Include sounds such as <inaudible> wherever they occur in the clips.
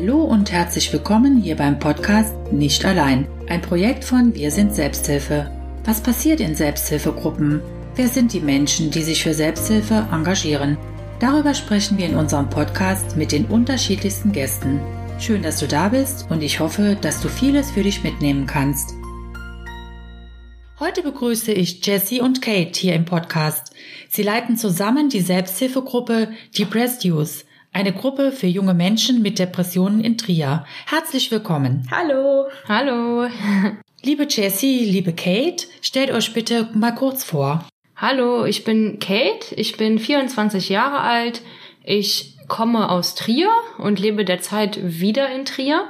Hallo und herzlich willkommen hier beim Podcast Nicht allein, ein Projekt von Wir sind Selbsthilfe. Was passiert in Selbsthilfegruppen? Wer sind die Menschen, die sich für Selbsthilfe engagieren? Darüber sprechen wir in unserem Podcast mit den unterschiedlichsten Gästen. Schön, dass du da bist und ich hoffe, dass du vieles für dich mitnehmen kannst. Heute begrüße ich Jessie und Kate hier im Podcast. Sie leiten zusammen die Selbsthilfegruppe Depressed Youth, eine Gruppe für junge Menschen mit Depressionen in Trier. Herzlich willkommen. Hallo. Hallo. <laughs> Liebe Jessie, liebe Kate, stellt euch bitte mal kurz vor. Hallo, ich bin Kate, ich bin 24 Jahre alt, ich komme aus Trier und lebe derzeit wieder in Trier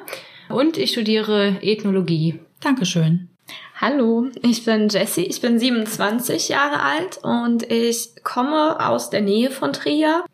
und ich studiere Ethnologie. Dankeschön. Hallo, ich bin Jessie, ich bin 27 Jahre alt und ich komme aus der Nähe von Trier.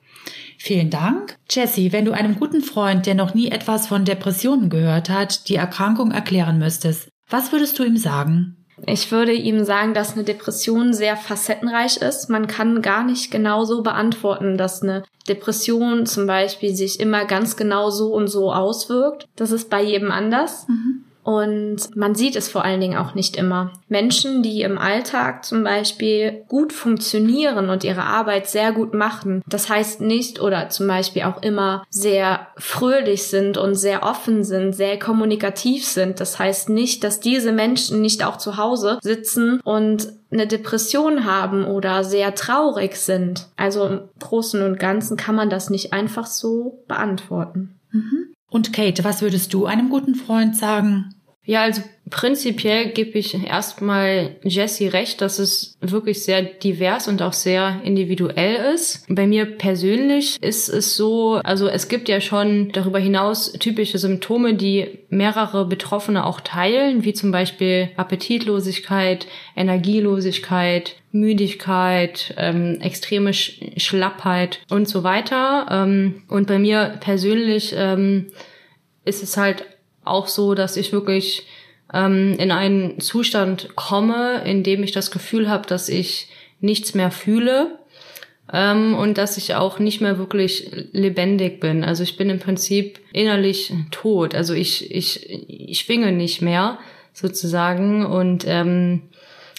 Vielen Dank. Jessie, wenn du einem guten Freund, der noch nie etwas von Depressionen gehört hat, die Erkrankung erklären müsstest, was würdest du ihm sagen? Ich würde ihm sagen, dass eine Depression sehr facettenreich ist. Man kann gar nicht genau so beantworten, dass eine Depression zum Beispiel sich immer ganz genau so und so auswirkt. Das ist bei jedem anders. Mhm. Und man sieht es vor allen Dingen auch nicht immer. Menschen, die im Alltag zum Beispiel gut funktionieren und ihre Arbeit sehr gut machen, das heißt nicht oder zum Beispiel auch immer sehr fröhlich sind und sehr offen sind, sehr kommunikativ sind. Das heißt nicht, dass diese Menschen nicht auch zu Hause sitzen und eine Depression haben oder sehr traurig sind. Also im Großen und Ganzen kann man das nicht einfach so beantworten. Mhm. Und Kate, was würdest du einem guten Freund sagen? Ja, also prinzipiell gebe ich erstmal Jesse recht, dass es wirklich sehr divers und auch sehr individuell ist. Bei mir persönlich ist es so, also es gibt ja schon darüber hinaus typische Symptome, die mehrere Betroffene auch teilen, wie zum Beispiel Appetitlosigkeit, Energielosigkeit, Müdigkeit, ähm, extreme Schlappheit und so weiter. Ähm, und bei mir persönlich ähm, ist es halt auch so, dass ich wirklich ähm, in einen Zustand komme, in dem ich das Gefühl habe, dass ich nichts mehr fühle ähm, und dass ich auch nicht mehr wirklich lebendig bin. Also ich bin im Prinzip innerlich tot. Also ich, ich, ich schwinge nicht mehr sozusagen und ähm,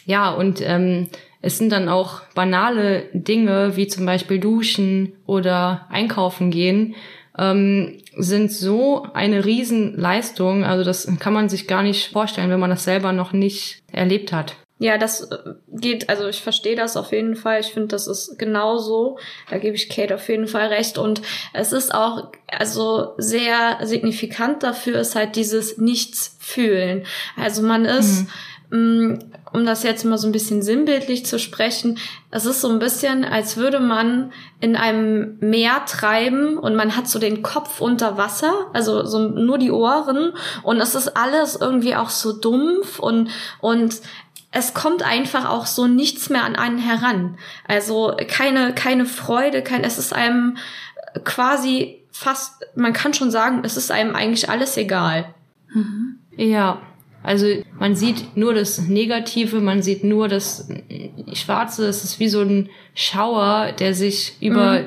ja, und ähm, es sind dann auch banale Dinge wie zum Beispiel Duschen oder Einkaufen gehen, ähm, sind so eine Riesenleistung. Also das kann man sich gar nicht vorstellen, wenn man das selber noch nicht erlebt hat. Ja, das äh, geht, also ich verstehe das auf jeden Fall. Ich finde, das ist genauso. Da gebe ich Kate auf jeden Fall recht. Und es ist auch, also sehr signifikant dafür ist halt dieses Nichts fühlen. Also man ist, mhm um das jetzt mal so ein bisschen sinnbildlich zu sprechen, es ist so ein bisschen, als würde man in einem Meer treiben und man hat so den Kopf unter Wasser, also so nur die Ohren und es ist alles irgendwie auch so dumpf und, und es kommt einfach auch so nichts mehr an einen heran. Also keine, keine Freude, kein, es ist einem quasi fast, man kann schon sagen, es ist einem eigentlich alles egal. Mhm. Ja, also man sieht nur das Negative, man sieht nur das Schwarze. Es ist wie so ein Schauer, der sich über mhm.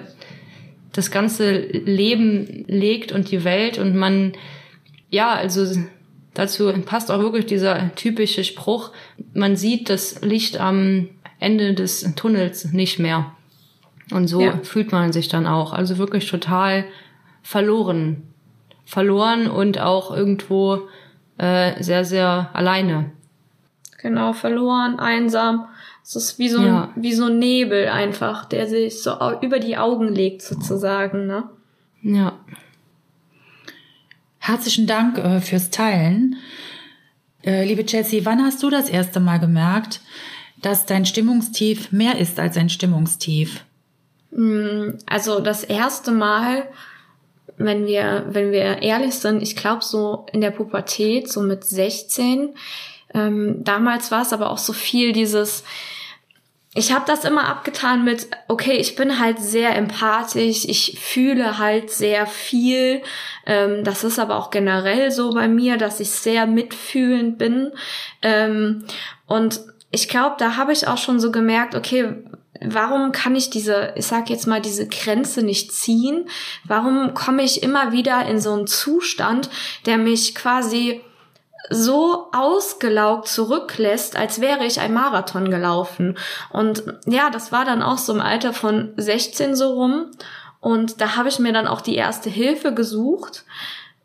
das ganze Leben legt und die Welt. Und man, ja, also dazu passt auch wirklich dieser typische Spruch, man sieht das Licht am Ende des Tunnels nicht mehr. Und so ja. fühlt man sich dann auch. Also wirklich total verloren. Verloren und auch irgendwo äh, sehr, sehr alleine. Genau, verloren, einsam. Es ist wie so, ja. ein, wie so ein Nebel einfach, der sich so über die Augen legt sozusagen, ne? Ja. Herzlichen Dank äh, fürs Teilen. Äh, liebe Jessie, wann hast du das erste Mal gemerkt, dass dein Stimmungstief mehr ist als ein Stimmungstief? Mm, also das erste Mal wenn wir, wenn wir ehrlich sind, ich glaube so in der Pubertät, so mit 16, ähm, damals war es aber auch so viel dieses, ich habe das immer abgetan mit, okay, ich bin halt sehr empathisch, ich fühle halt sehr viel. Ähm, das ist aber auch generell so bei mir, dass ich sehr mitfühlend bin. Ähm, und ich glaube, da habe ich auch schon so gemerkt, okay, warum kann ich diese, ich sag jetzt mal, diese Grenze nicht ziehen? Warum komme ich immer wieder in so einen Zustand, der mich quasi so ausgelaugt zurücklässt, als wäre ich ein Marathon gelaufen. Und ja, das war dann auch so im Alter von 16 so rum. Und da habe ich mir dann auch die erste Hilfe gesucht.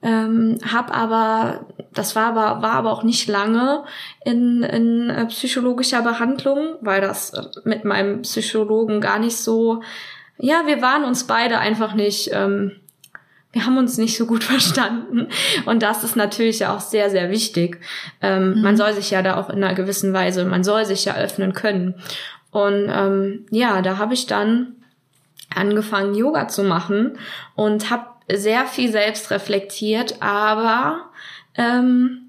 Ähm, hab aber, das war aber, war aber auch nicht lange in, in äh, psychologischer Behandlung, weil das mit meinem Psychologen gar nicht so, ja, wir waren uns beide einfach nicht, ähm, wir haben uns nicht so gut <laughs> verstanden. Und das ist natürlich auch sehr, sehr wichtig. Ähm, mhm. Man soll sich ja da auch in einer gewissen Weise, man soll sich ja öffnen können. Und ähm, ja, da habe ich dann angefangen, Yoga zu machen und habe sehr viel selbst reflektiert, aber ähm,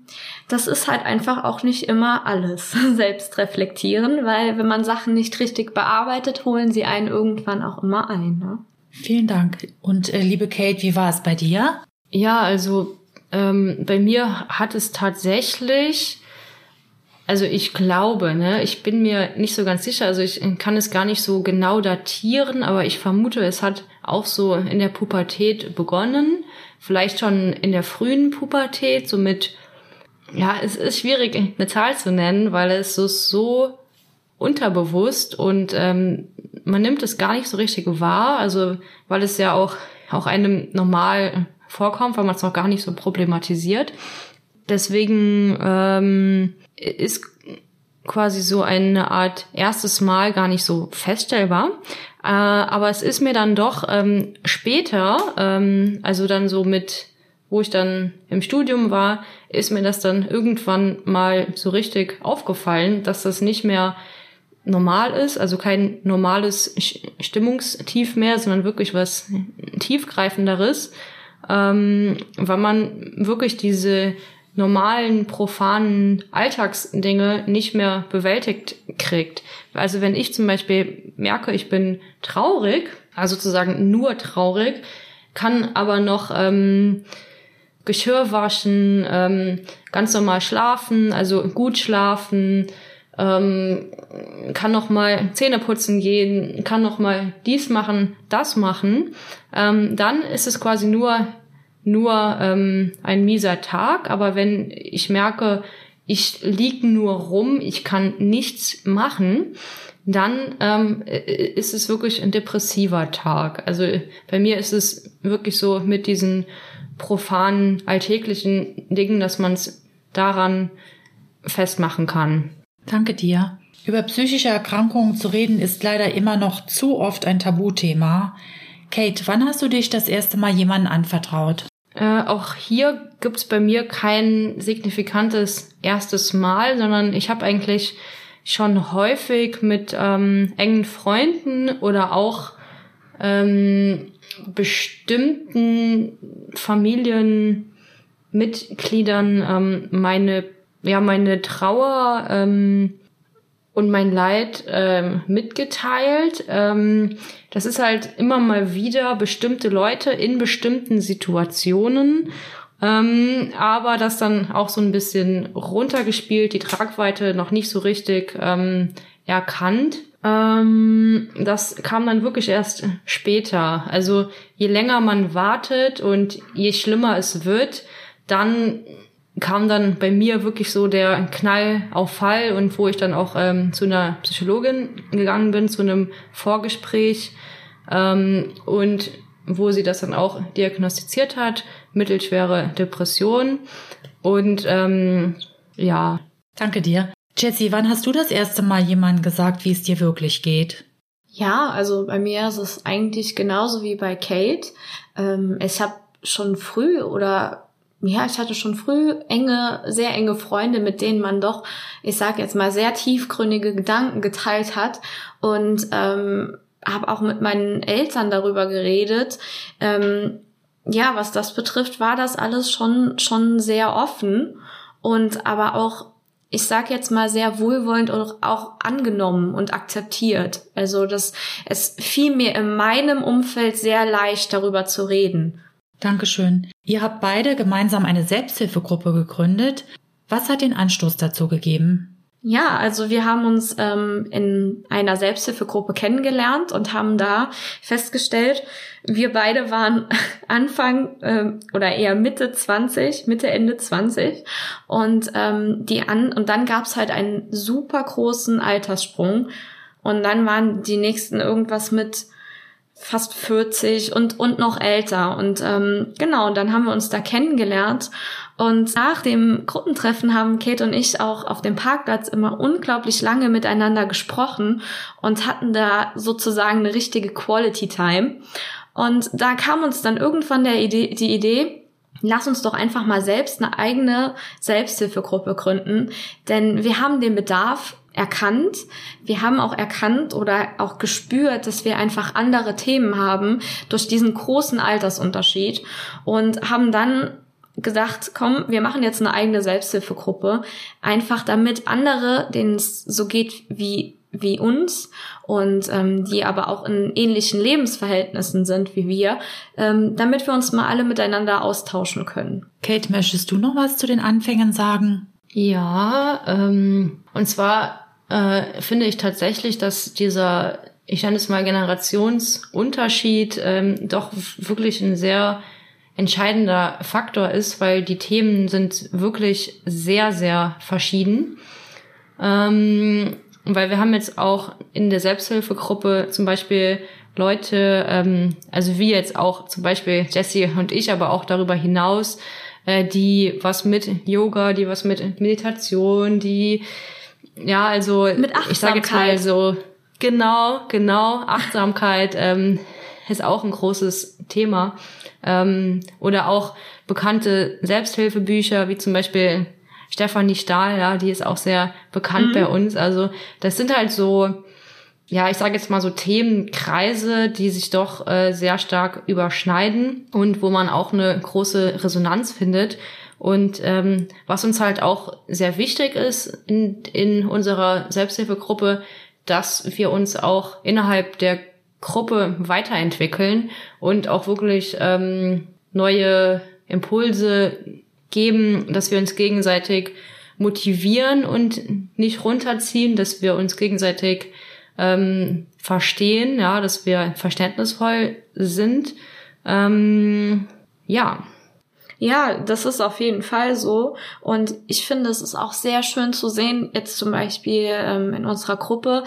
das ist halt einfach auch nicht immer alles <laughs> selbst reflektieren, weil wenn man Sachen nicht richtig bearbeitet, holen sie einen irgendwann auch immer ein. Ne? Vielen Dank. Und äh, liebe Kate, wie war es bei dir? Ja, also ähm, bei mir hat es tatsächlich, also ich glaube, ne, ich bin mir nicht so ganz sicher, also ich kann es gar nicht so genau datieren, aber ich vermute, es hat auch so in der Pubertät begonnen, vielleicht schon in der frühen Pubertät, so mit, ja, es ist schwierig, eine Zahl zu nennen, weil es so, so unterbewusst und ähm, man nimmt es gar nicht so richtig wahr, also weil es ja auch, auch einem normal vorkommt, weil man es noch gar nicht so problematisiert. Deswegen ähm, ist quasi so eine Art erstes Mal gar nicht so feststellbar. Äh, aber es ist mir dann doch ähm, später, ähm, also dann so mit, wo ich dann im Studium war, ist mir das dann irgendwann mal so richtig aufgefallen, dass das nicht mehr normal ist, also kein normales Stimmungstief mehr, sondern wirklich was tiefgreifenderes, ähm, weil man wirklich diese normalen, profanen Alltagsdinge nicht mehr bewältigt kriegt. Also wenn ich zum Beispiel merke, ich bin traurig, also sozusagen nur traurig, kann aber noch ähm, Geschirr waschen, ähm, ganz normal schlafen, also gut schlafen, ähm, kann noch mal Zähne putzen gehen, kann noch mal dies machen, das machen, ähm, dann ist es quasi nur nur ähm, ein mieser Tag. Aber wenn ich merke, ich lieg nur rum, ich kann nichts machen, dann ähm, ist es wirklich ein depressiver Tag. Also bei mir ist es wirklich so mit diesen profanen, alltäglichen Dingen, dass man es daran festmachen kann. Danke dir. Über psychische Erkrankungen zu reden ist leider immer noch zu oft ein Tabuthema. Kate, wann hast du dich das erste Mal jemandem anvertraut? Äh, auch hier gibt's bei mir kein signifikantes erstes Mal, sondern ich habe eigentlich schon häufig mit ähm, engen Freunden oder auch ähm, bestimmten Familienmitgliedern ähm, meine ja meine Trauer ähm, und mein Leid ähm, mitgeteilt. Ähm, das ist halt immer mal wieder bestimmte Leute in bestimmten Situationen, ähm, aber das dann auch so ein bisschen runtergespielt, die Tragweite noch nicht so richtig ähm, erkannt. Ähm, das kam dann wirklich erst später. Also je länger man wartet und je schlimmer es wird, dann kam dann bei mir wirklich so der Knall auf Fall und wo ich dann auch ähm, zu einer Psychologin gegangen bin, zu einem Vorgespräch ähm, und wo sie das dann auch diagnostiziert hat, mittelschwere Depression und ähm, ja. Danke dir. Jessie, wann hast du das erste Mal jemandem gesagt, wie es dir wirklich geht? Ja, also bei mir ist es eigentlich genauso wie bei Kate. Ähm, ich habe schon früh oder ja, ich hatte schon früh enge, sehr enge Freunde, mit denen man doch, ich sag jetzt mal, sehr tiefgründige Gedanken geteilt hat und ähm, habe auch mit meinen Eltern darüber geredet. Ähm, ja, was das betrifft, war das alles schon schon sehr offen und aber auch ich sag jetzt mal sehr wohlwollend und auch angenommen und akzeptiert. Also das es fiel mir in meinem Umfeld sehr leicht darüber zu reden. Dankeschön. Ihr habt beide gemeinsam eine Selbsthilfegruppe gegründet. Was hat den Anstoß dazu gegeben? Ja, also wir haben uns ähm, in einer Selbsthilfegruppe kennengelernt und haben da festgestellt, wir beide waren <laughs> Anfang ähm, oder eher Mitte 20, Mitte Ende 20 und ähm, die an und dann gab's halt einen super großen Alterssprung und dann waren die nächsten irgendwas mit fast 40 und und noch älter. Und ähm, genau dann haben wir uns da kennengelernt. Und nach dem Gruppentreffen haben Kate und ich auch auf dem Parkplatz immer unglaublich lange miteinander gesprochen und hatten da sozusagen eine richtige Quality Time. Und da kam uns dann irgendwann der Idee, die Idee, lass uns doch einfach mal selbst eine eigene Selbsthilfegruppe gründen, denn wir haben den Bedarf erkannt. Wir haben auch erkannt oder auch gespürt, dass wir einfach andere Themen haben durch diesen großen Altersunterschied und haben dann gesagt, komm, wir machen jetzt eine eigene Selbsthilfegruppe, einfach damit andere, denen es so geht wie wie uns und ähm, die aber auch in ähnlichen Lebensverhältnissen sind wie wir, ähm, damit wir uns mal alle miteinander austauschen können. Kate, möchtest du noch was zu den Anfängen sagen? Ja, ähm, und zwar äh, finde ich tatsächlich, dass dieser, ich nenne es mal Generationsunterschied, ähm, doch wirklich ein sehr entscheidender Faktor ist, weil die Themen sind wirklich sehr, sehr verschieden. Ähm, weil wir haben jetzt auch in der Selbsthilfegruppe zum Beispiel Leute, ähm, also wie jetzt auch zum Beispiel Jessie und ich, aber auch darüber hinaus, äh, die was mit Yoga, die was mit Meditation, die ja, also mit ich sage jetzt mal so genau, genau Achtsamkeit <laughs> ähm, ist auch ein großes Thema ähm, oder auch bekannte Selbsthilfebücher, wie zum Beispiel Stefanie Stahl, ja, die ist auch sehr bekannt mhm. bei uns. Also das sind halt so, ja, ich sage jetzt mal so Themenkreise, die sich doch äh, sehr stark überschneiden und wo man auch eine große Resonanz findet. Und ähm, was uns halt auch sehr wichtig ist in, in unserer Selbsthilfegruppe, dass wir uns auch innerhalb der Gruppe weiterentwickeln und auch wirklich ähm, neue Impulse geben, dass wir uns gegenseitig motivieren und nicht runterziehen, dass wir uns gegenseitig ähm, verstehen, ja, dass wir verständnisvoll sind. Ähm, ja. Ja, das ist auf jeden Fall so. Und ich finde, es ist auch sehr schön zu sehen, jetzt zum Beispiel ähm, in unserer Gruppe,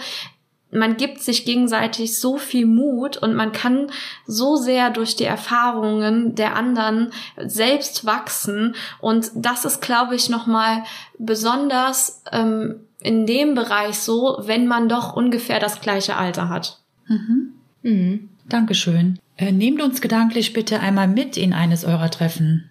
man gibt sich gegenseitig so viel Mut und man kann so sehr durch die Erfahrungen der anderen selbst wachsen und das ist, glaube ich, noch mal besonders ähm, in dem Bereich so, wenn man doch ungefähr das gleiche Alter hat. Mhm. Mhm. Dankeschön. Äh, nehmt uns gedanklich bitte einmal mit in eines eurer Treffen.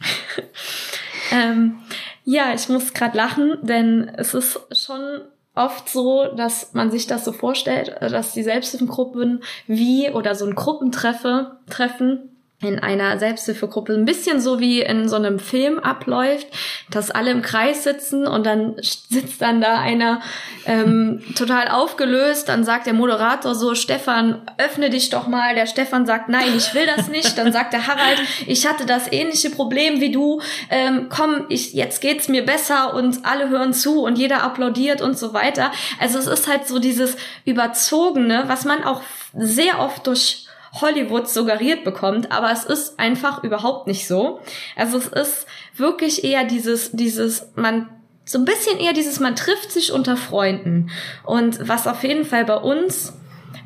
<laughs> ähm, ja, ich muss gerade lachen, denn es ist schon oft so, dass man sich das so vorstellt, dass die Selbsthilfegruppen wie oder so ein Gruppentreffe treffen in einer Selbsthilfegruppe ein bisschen so wie in so einem Film abläuft, dass alle im Kreis sitzen und dann <laughs> sitzt dann da einer ähm, total aufgelöst, dann sagt der Moderator so, Stefan, öffne dich doch mal. Der Stefan sagt, nein, ich will das nicht. Dann sagt der Harald, ich hatte das ähnliche Problem wie du. Ähm, komm, ich, jetzt geht's mir besser und alle hören zu und jeder applaudiert und so weiter. Also es ist halt so dieses Überzogene, was man auch sehr oft durch Hollywood suggeriert bekommt, aber es ist einfach überhaupt nicht so. Also es ist wirklich eher dieses, dieses, man so ein bisschen eher dieses, man trifft sich unter Freunden. Und was auf jeden Fall bei uns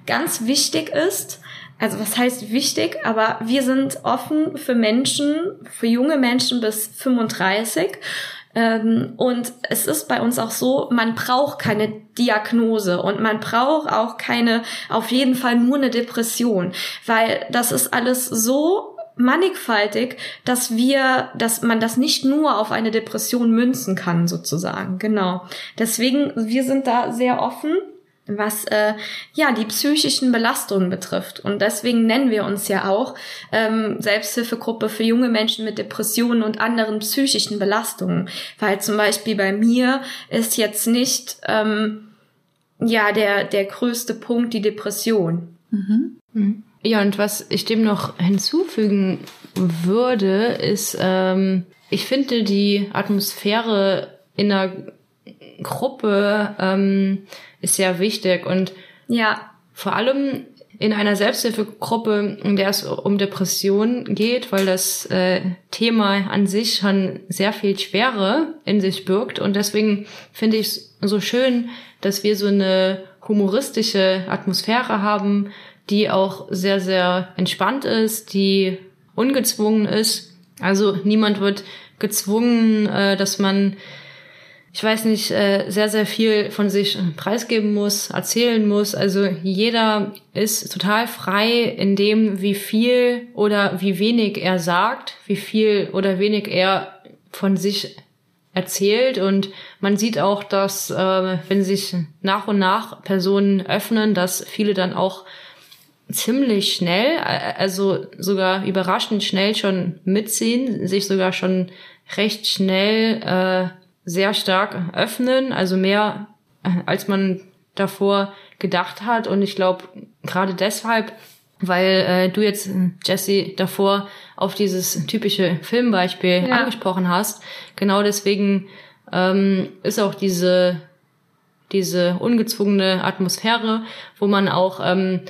ganz wichtig ist, also was heißt wichtig, aber wir sind offen für Menschen, für junge Menschen bis 35 ähm, und es ist bei uns auch so, man braucht keine Diagnose und man braucht auch keine, auf jeden Fall nur eine Depression, weil das ist alles so mannigfaltig, dass wir, dass man das nicht nur auf eine Depression münzen kann, sozusagen. Genau. Deswegen, wir sind da sehr offen was äh, ja die psychischen Belastungen betrifft. Und deswegen nennen wir uns ja auch ähm, Selbsthilfegruppe für junge Menschen mit Depressionen und anderen psychischen Belastungen. Weil zum Beispiel bei mir ist jetzt nicht ähm, ja der, der größte Punkt die Depression. Mhm. Mhm. Ja, und was ich dem noch hinzufügen würde, ist, ähm, ich finde die Atmosphäre in einer Gruppe ähm, ist sehr wichtig und ja. vor allem in einer Selbsthilfegruppe, in der es um Depressionen geht, weil das äh, Thema an sich schon sehr viel Schwere in sich birgt. Und deswegen finde ich es so schön, dass wir so eine humoristische Atmosphäre haben, die auch sehr, sehr entspannt ist, die ungezwungen ist. Also niemand wird gezwungen, äh, dass man ich weiß nicht, äh, sehr, sehr viel von sich preisgeben muss, erzählen muss. Also jeder ist total frei in dem, wie viel oder wie wenig er sagt, wie viel oder wenig er von sich erzählt. Und man sieht auch, dass äh, wenn sich nach und nach Personen öffnen, dass viele dann auch ziemlich schnell, also sogar überraschend schnell schon mitziehen, sich sogar schon recht schnell äh, sehr stark öffnen, also mehr äh, als man davor gedacht hat. Und ich glaube, gerade deshalb, weil äh, du jetzt, Jesse, davor auf dieses typische Filmbeispiel ja. angesprochen hast, genau deswegen ähm, ist auch diese, diese ungezwungene Atmosphäre, wo man auch ähm,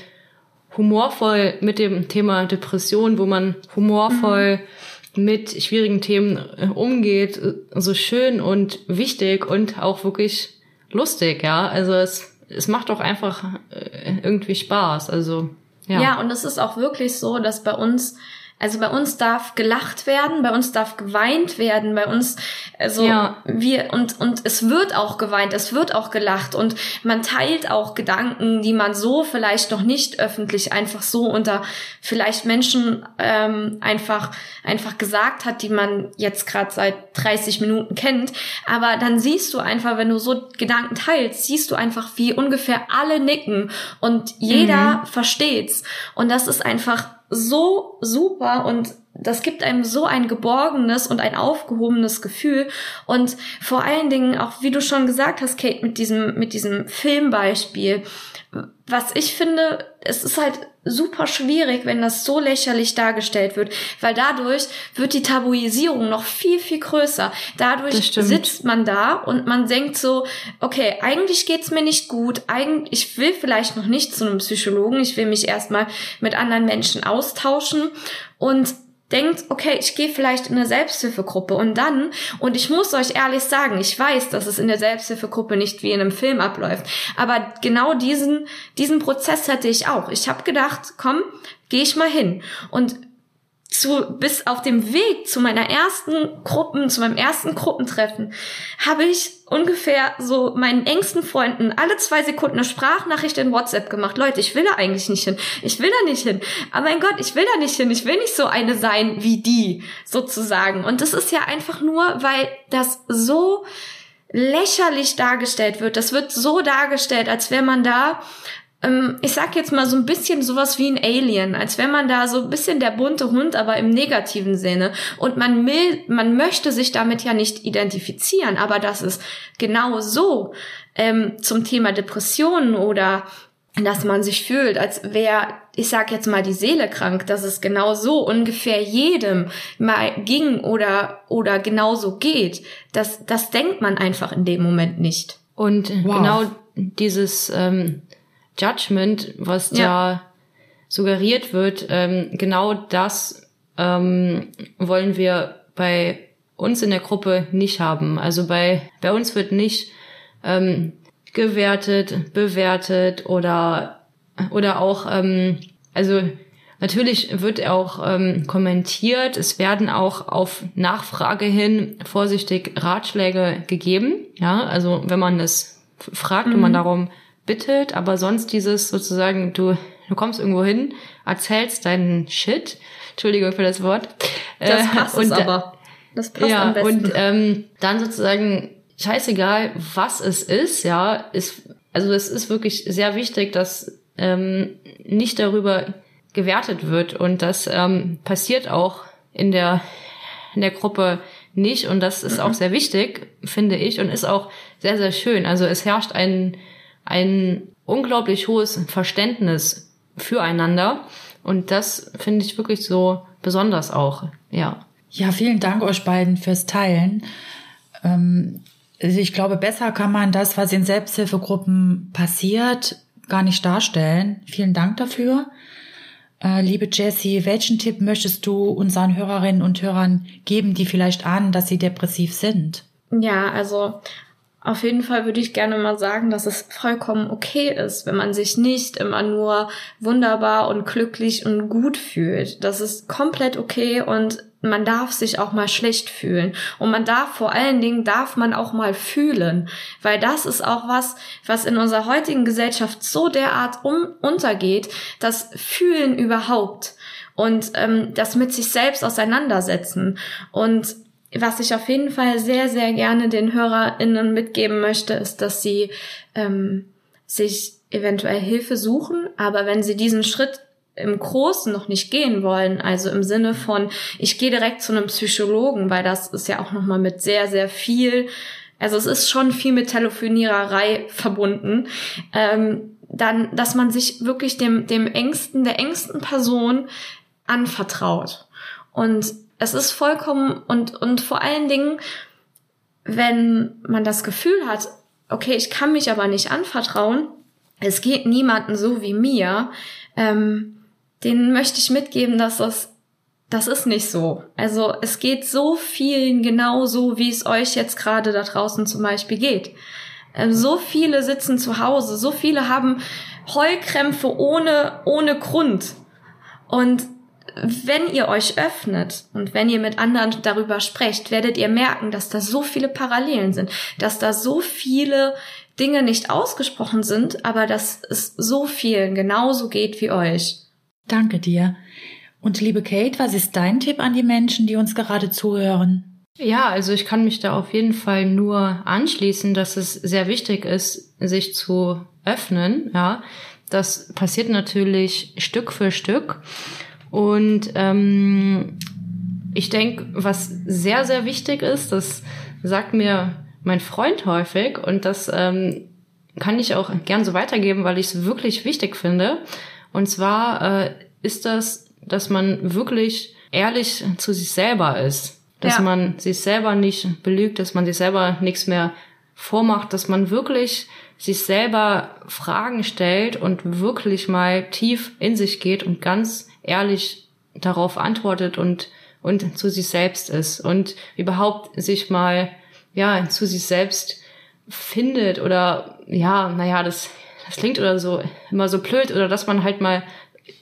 humorvoll mit dem Thema Depression, wo man humorvoll mhm mit schwierigen Themen äh, umgeht, so schön und wichtig und auch wirklich lustig, ja. Also es, es macht doch einfach äh, irgendwie Spaß. Also ja. Ja, und es ist auch wirklich so, dass bei uns also bei uns darf gelacht werden, bei uns darf geweint werden, bei uns, also ja. wir, und, und es wird auch geweint, es wird auch gelacht und man teilt auch Gedanken, die man so vielleicht noch nicht öffentlich einfach so unter vielleicht Menschen ähm, einfach, einfach gesagt hat, die man jetzt gerade seit 30 Minuten kennt. Aber dann siehst du einfach, wenn du so Gedanken teilst, siehst du einfach, wie ungefähr alle nicken und jeder mhm. versteht's. Und das ist einfach so super und das gibt einem so ein geborgenes und ein aufgehobenes Gefühl und vor allen Dingen auch, wie du schon gesagt hast, Kate, mit diesem, mit diesem Filmbeispiel. Was ich finde, es ist halt super schwierig, wenn das so lächerlich dargestellt wird, weil dadurch wird die Tabuisierung noch viel, viel größer. Dadurch sitzt man da und man denkt so, okay, eigentlich geht's mir nicht gut, eigentlich, ich will vielleicht noch nicht zu einem Psychologen, ich will mich erstmal mit anderen Menschen austauschen. Und denkt, okay, ich gehe vielleicht in eine Selbsthilfegruppe und dann, und ich muss euch ehrlich sagen, ich weiß, dass es in der Selbsthilfegruppe nicht wie in einem Film abläuft, aber genau diesen, diesen Prozess hatte ich auch. Ich habe gedacht, komm, gehe ich mal hin. Und zu, bis auf dem Weg zu meiner ersten Gruppen, zu meinem ersten Gruppentreffen, habe ich ungefähr so meinen engsten Freunden alle zwei Sekunden eine Sprachnachricht in WhatsApp gemacht. Leute, ich will da eigentlich nicht hin. Ich will da nicht hin. Aber mein Gott, ich will da nicht hin. Ich will nicht so eine sein wie die, sozusagen. Und das ist ja einfach nur, weil das so lächerlich dargestellt wird. Das wird so dargestellt, als wäre man da ähm, ich sag jetzt mal so ein bisschen sowas wie ein Alien, als wenn man da so ein bisschen der bunte Hund, aber im negativen Sinne. Und man will, man möchte sich damit ja nicht identifizieren, aber das ist genau so ähm, zum Thema Depressionen oder dass man sich fühlt, als wäre, ich sag jetzt mal, die Seele krank, dass es genau so ungefähr jedem mal ging oder, oder genauso geht. Das, das denkt man einfach in dem Moment nicht. Und wow. genau dieses, ähm, Judgment, was ja. da suggeriert wird, ähm, genau das ähm, wollen wir bei uns in der Gruppe nicht haben. Also bei, bei uns wird nicht ähm, gewertet, bewertet oder, oder auch, ähm, also natürlich wird auch ähm, kommentiert, es werden auch auf Nachfrage hin vorsichtig Ratschläge gegeben. Ja, also wenn man das fragt mhm. und man darum bittet, aber sonst dieses sozusagen, du, du kommst irgendwo hin, erzählst deinen Shit, Entschuldigung für das Wort. Das äh, passt und, aber. Das passt ja, am besten. Und ähm, dann sozusagen, scheißegal, was es ist, ja, ist, also es ist wirklich sehr wichtig, dass ähm, nicht darüber gewertet wird und das ähm, passiert auch in der in der Gruppe nicht und das ist mhm. auch sehr wichtig, finde ich und ist auch sehr sehr schön. Also es herrscht ein ein unglaublich hohes Verständnis füreinander. Und das finde ich wirklich so besonders auch, ja. Ja, vielen Dank euch beiden fürs Teilen. Ähm, Also ich glaube, besser kann man das, was in Selbsthilfegruppen passiert, gar nicht darstellen. Vielen Dank dafür. Äh, liebe Jessie, welchen Tipp möchtest du unseren Hörerinnen und Hörern geben, die vielleicht ahnen, dass sie depressiv sind? Ja, also auf jeden Fall würde ich gerne mal sagen, dass es vollkommen okay ist, wenn man sich nicht immer nur wunderbar und glücklich und gut fühlt. Das ist komplett okay und man darf sich auch mal schlecht fühlen. Und man darf vor allen Dingen, darf man auch mal fühlen. Weil das ist auch was, was in unserer heutigen Gesellschaft so derart um, untergeht, das Fühlen überhaupt. Und ähm, das mit sich selbst auseinandersetzen. Und was ich auf jeden Fall sehr, sehr gerne den HörerInnen mitgeben möchte, ist, dass sie ähm, sich eventuell Hilfe suchen, aber wenn sie diesen Schritt im Großen noch nicht gehen wollen, also im Sinne von, ich gehe direkt zu einem Psychologen, weil das ist ja auch nochmal mit sehr, sehr viel, also es ist schon viel mit Telefoniererei verbunden, ähm, dann, dass man sich wirklich dem, dem engsten, der engsten Person anvertraut. Und es ist vollkommen und, und vor allen Dingen, wenn man das Gefühl hat, okay, ich kann mich aber nicht anvertrauen, es geht niemanden so wie mir, ähm, den möchte ich mitgeben, dass das, das ist nicht so. Also es geht so vielen genauso, wie es euch jetzt gerade da draußen zum Beispiel geht. Ähm, so viele sitzen zu Hause, so viele haben Heulkrämpfe ohne, ohne Grund. Und wenn ihr euch öffnet und wenn ihr mit anderen darüber sprecht, werdet ihr merken, dass da so viele Parallelen sind, dass da so viele Dinge nicht ausgesprochen sind, aber dass es so vielen genauso geht wie euch. Danke dir. Und liebe Kate, was ist dein Tipp an die Menschen, die uns gerade zuhören? Ja, also ich kann mich da auf jeden Fall nur anschließen, dass es sehr wichtig ist, sich zu öffnen. Ja, das passiert natürlich Stück für Stück. Und ähm, ich denke, was sehr, sehr wichtig ist, das sagt mir mein Freund häufig und das ähm, kann ich auch gern so weitergeben, weil ich es wirklich wichtig finde. Und zwar äh, ist das, dass man wirklich ehrlich zu sich selber ist. Dass ja. man sich selber nicht belügt, dass man sich selber nichts mehr vormacht, dass man wirklich sich selber Fragen stellt und wirklich mal tief in sich geht und ganz ehrlich darauf antwortet und, und zu sich selbst ist und überhaupt sich mal, ja, zu sich selbst findet oder, ja, naja, das, das klingt oder so, immer so blöd oder dass man halt mal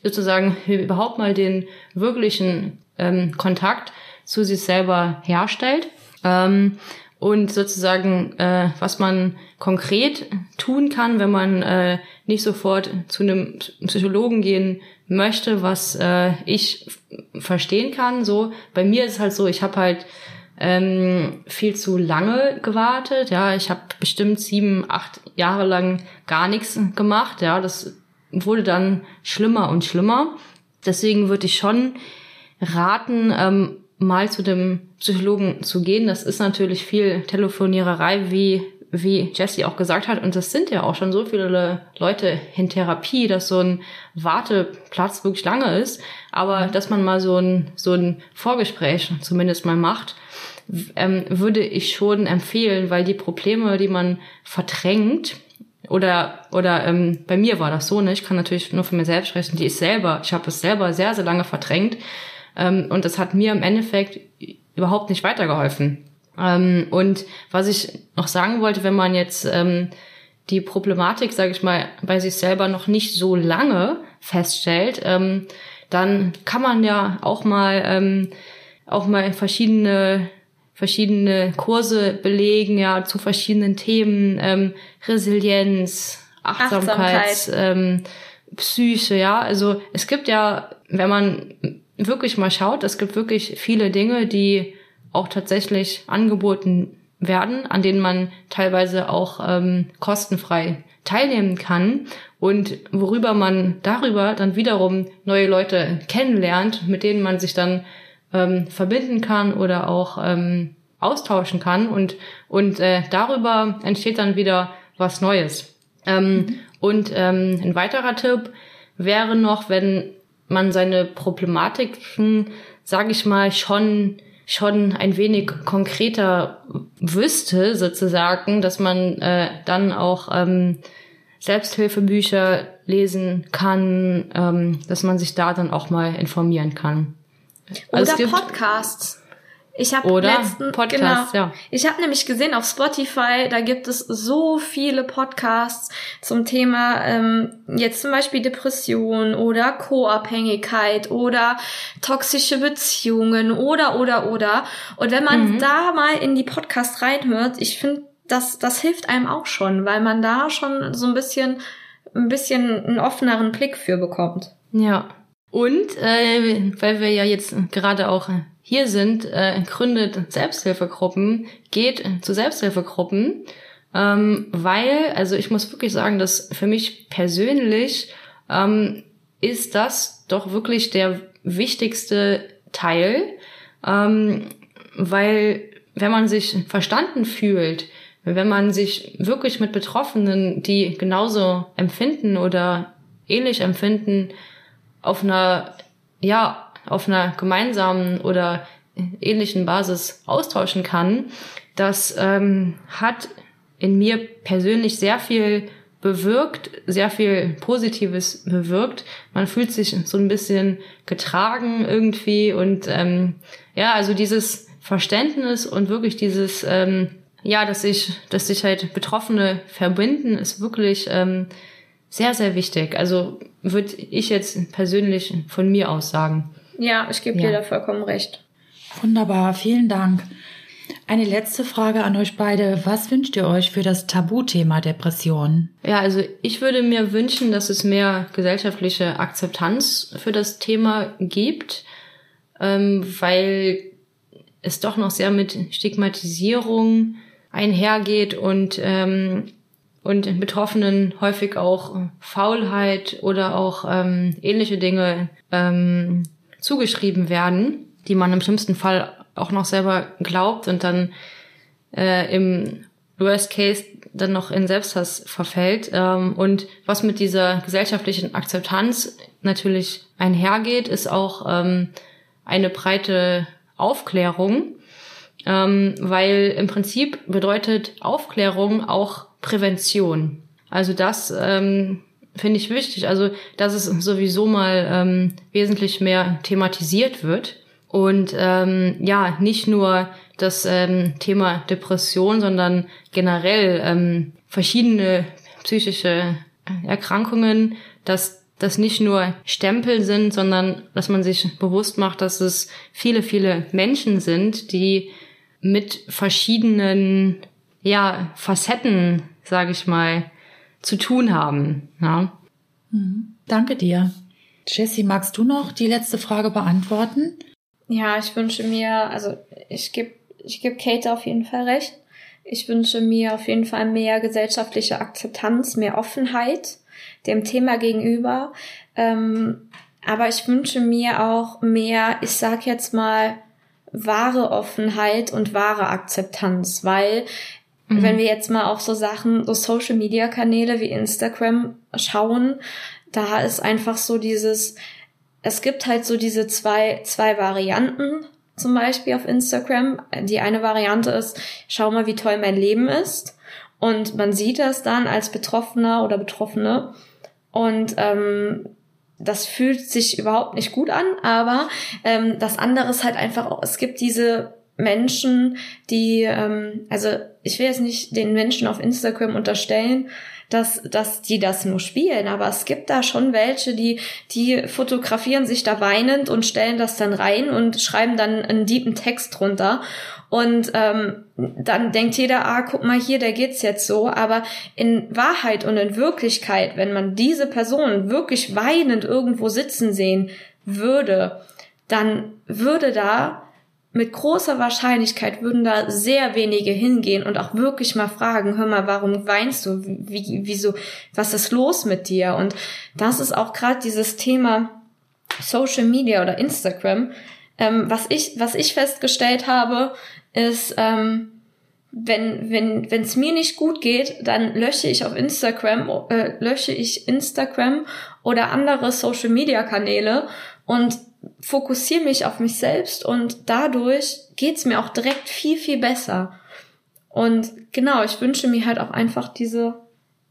sozusagen überhaupt mal den wirklichen ähm, Kontakt zu sich selber herstellt. Ähm, und sozusagen, äh, was man konkret tun kann, wenn man äh, nicht sofort zu einem Psychologen gehen möchte, was äh, ich verstehen kann. So bei mir ist es halt so, ich habe halt ähm, viel zu lange gewartet. Ja, ich habe bestimmt sieben, acht Jahre lang gar nichts gemacht. Ja, das wurde dann schlimmer und schlimmer. Deswegen würde ich schon raten, ähm, mal zu dem Psychologen zu gehen. Das ist natürlich viel Telefoniererei, wie wie Jesse auch gesagt hat, und das sind ja auch schon so viele Leute in Therapie, dass so ein Warteplatz wirklich lange ist, aber dass man mal so ein, so ein Vorgespräch zumindest mal macht, ähm, würde ich schon empfehlen, weil die Probleme, die man verdrängt, oder oder ähm, bei mir war das so, ne? Ich kann natürlich nur für mir selbst sprechen. Die ist selber, ich habe es selber sehr sehr lange verdrängt und das hat mir im Endeffekt überhaupt nicht weitergeholfen. Ähm, und was ich noch sagen wollte, wenn man jetzt ähm, die Problematik, sage ich mal, bei sich selber noch nicht so lange feststellt, ähm, dann kann man ja auch mal ähm, auch mal verschiedene verschiedene Kurse belegen, ja, zu verschiedenen Themen, ähm, Resilienz, Achtsamkeit, Achtsamkeit. Ähm, Psyche, ja. Also es gibt ja, wenn man wirklich mal schaut, es gibt wirklich viele Dinge, die auch tatsächlich angeboten werden, an denen man teilweise auch ähm, kostenfrei teilnehmen kann und worüber man darüber dann wiederum neue Leute kennenlernt, mit denen man sich dann ähm, verbinden kann oder auch ähm, austauschen kann und und äh, darüber entsteht dann wieder was Neues. Ähm, mhm. Und ähm, ein weiterer Tipp wäre noch, wenn man seine Problematiken, sage ich mal, schon schon ein wenig konkreter wüsste, sozusagen, dass man äh, dann auch ähm, Selbsthilfebücher lesen kann, ähm, dass man sich da dann auch mal informieren kann. Also Oder Podcasts. Ich habe letzten Podcast, genau, ja. Ich habe nämlich gesehen auf Spotify, da gibt es so viele Podcasts zum Thema ähm, jetzt zum Beispiel Depression oder Co-Abhängigkeit oder toxische Beziehungen oder oder oder. Und wenn man mhm. da mal in die Podcasts reinhört, ich finde, das das hilft einem auch schon, weil man da schon so ein bisschen ein bisschen einen offeneren Blick für bekommt. Ja. Und äh, weil wir ja jetzt gerade auch hier sind, äh, gründet Selbsthilfegruppen, geht zu Selbsthilfegruppen, ähm, weil, also ich muss wirklich sagen, dass für mich persönlich ähm, ist das doch wirklich der wichtigste Teil, ähm, weil wenn man sich verstanden fühlt, wenn man sich wirklich mit Betroffenen, die genauso empfinden oder ähnlich empfinden, auf einer, ja, auf einer gemeinsamen oder ähnlichen Basis austauschen kann, das ähm, hat in mir persönlich sehr viel bewirkt, sehr viel Positives bewirkt. Man fühlt sich so ein bisschen getragen irgendwie und ähm, ja, also dieses Verständnis und wirklich dieses ähm, ja, dass sich, dass sich halt Betroffene verbinden, ist wirklich ähm, sehr, sehr wichtig. Also würde ich jetzt persönlich von mir aus sagen. Ja, ich gebe ja. dir da vollkommen recht. Wunderbar, vielen Dank. Eine letzte Frage an euch beide. Was wünscht ihr euch für das Tabuthema Depression? Ja, also ich würde mir wünschen, dass es mehr gesellschaftliche Akzeptanz für das Thema gibt, ähm, weil es doch noch sehr mit Stigmatisierung einhergeht und ähm, und Betroffenen häufig auch Faulheit oder auch ähm, ähnliche Dinge ähm, zugeschrieben werden, die man im schlimmsten Fall auch noch selber glaubt und dann äh, im Worst Case dann noch in Selbsthass verfällt. Ähm, und was mit dieser gesellschaftlichen Akzeptanz natürlich einhergeht, ist auch ähm, eine breite Aufklärung ähm, weil im Prinzip bedeutet Aufklärung auch Prävention. Also das ähm, finde ich wichtig. Also dass es sowieso mal ähm, wesentlich mehr thematisiert wird und ähm, ja nicht nur das ähm, Thema Depression, sondern generell ähm, verschiedene psychische Erkrankungen, dass das nicht nur Stempel sind, sondern dass man sich bewusst macht, dass es viele, viele Menschen sind, die mit verschiedenen ja, Facetten, sage ich mal, zu tun haben. Ja. Mhm. Danke dir. Jessie, magst du noch die letzte Frage beantworten? Ja, ich wünsche mir, also ich gebe ich geb Kate auf jeden Fall recht. Ich wünsche mir auf jeden Fall mehr gesellschaftliche Akzeptanz, mehr Offenheit dem Thema gegenüber. Ähm, aber ich wünsche mir auch mehr, ich sag jetzt mal, wahre Offenheit und wahre Akzeptanz, weil mhm. wenn wir jetzt mal auf so Sachen, so Social Media Kanäle wie Instagram schauen, da ist einfach so dieses, es gibt halt so diese zwei, zwei Varianten zum Beispiel auf Instagram. Die eine Variante ist, schau mal, wie toll mein Leben ist. Und man sieht das dann als Betroffener oder Betroffene. Und ähm, das fühlt sich überhaupt nicht gut an, aber ähm, das andere ist halt einfach auch, es gibt diese Menschen, die, ähm, also ich will jetzt nicht den Menschen auf Instagram unterstellen, dass, dass die das nur spielen, aber es gibt da schon welche, die, die fotografieren sich da weinend und stellen das dann rein und schreiben dann einen deepen Text drunter. Und ähm, dann denkt jeder, ah, guck mal hier, der geht's jetzt so. Aber in Wahrheit und in Wirklichkeit, wenn man diese Person wirklich weinend irgendwo sitzen sehen würde, dann würde da mit großer Wahrscheinlichkeit würden da sehr wenige hingehen und auch wirklich mal fragen, hör mal, warum weinst du? Wie, wieso, was ist los mit dir? Und das ist auch gerade dieses Thema Social Media oder Instagram. Ähm, was ich, was ich festgestellt habe, ist, ähm, wenn wenn wenn es mir nicht gut geht, dann lösche ich auf Instagram äh, lösche ich Instagram oder andere Social Media Kanäle und fokussiere mich auf mich selbst und dadurch geht's mir auch direkt viel, viel besser. Und genau, ich wünsche mir halt auch einfach diese,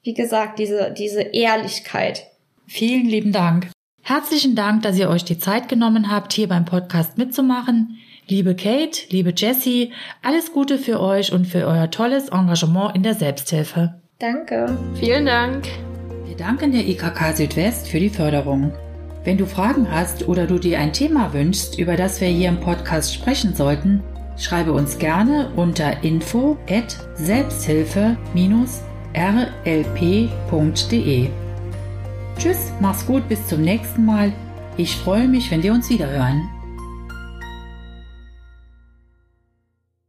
wie gesagt, diese, diese Ehrlichkeit. Vielen lieben Dank. Herzlichen Dank, dass ihr euch die Zeit genommen habt, hier beim Podcast mitzumachen. Liebe Kate, liebe Jessie, alles Gute für euch und für euer tolles Engagement in der Selbsthilfe. Danke. Vielen Dank. Wir danken der IKK Südwest für die Förderung. Wenn du Fragen hast oder du dir ein Thema wünschst, über das wir hier im Podcast sprechen sollten, schreibe uns gerne unter info at selbsthilfe-rlp.de. Tschüss, mach's gut, bis zum nächsten Mal. Ich freue mich, wenn wir uns wiederhören.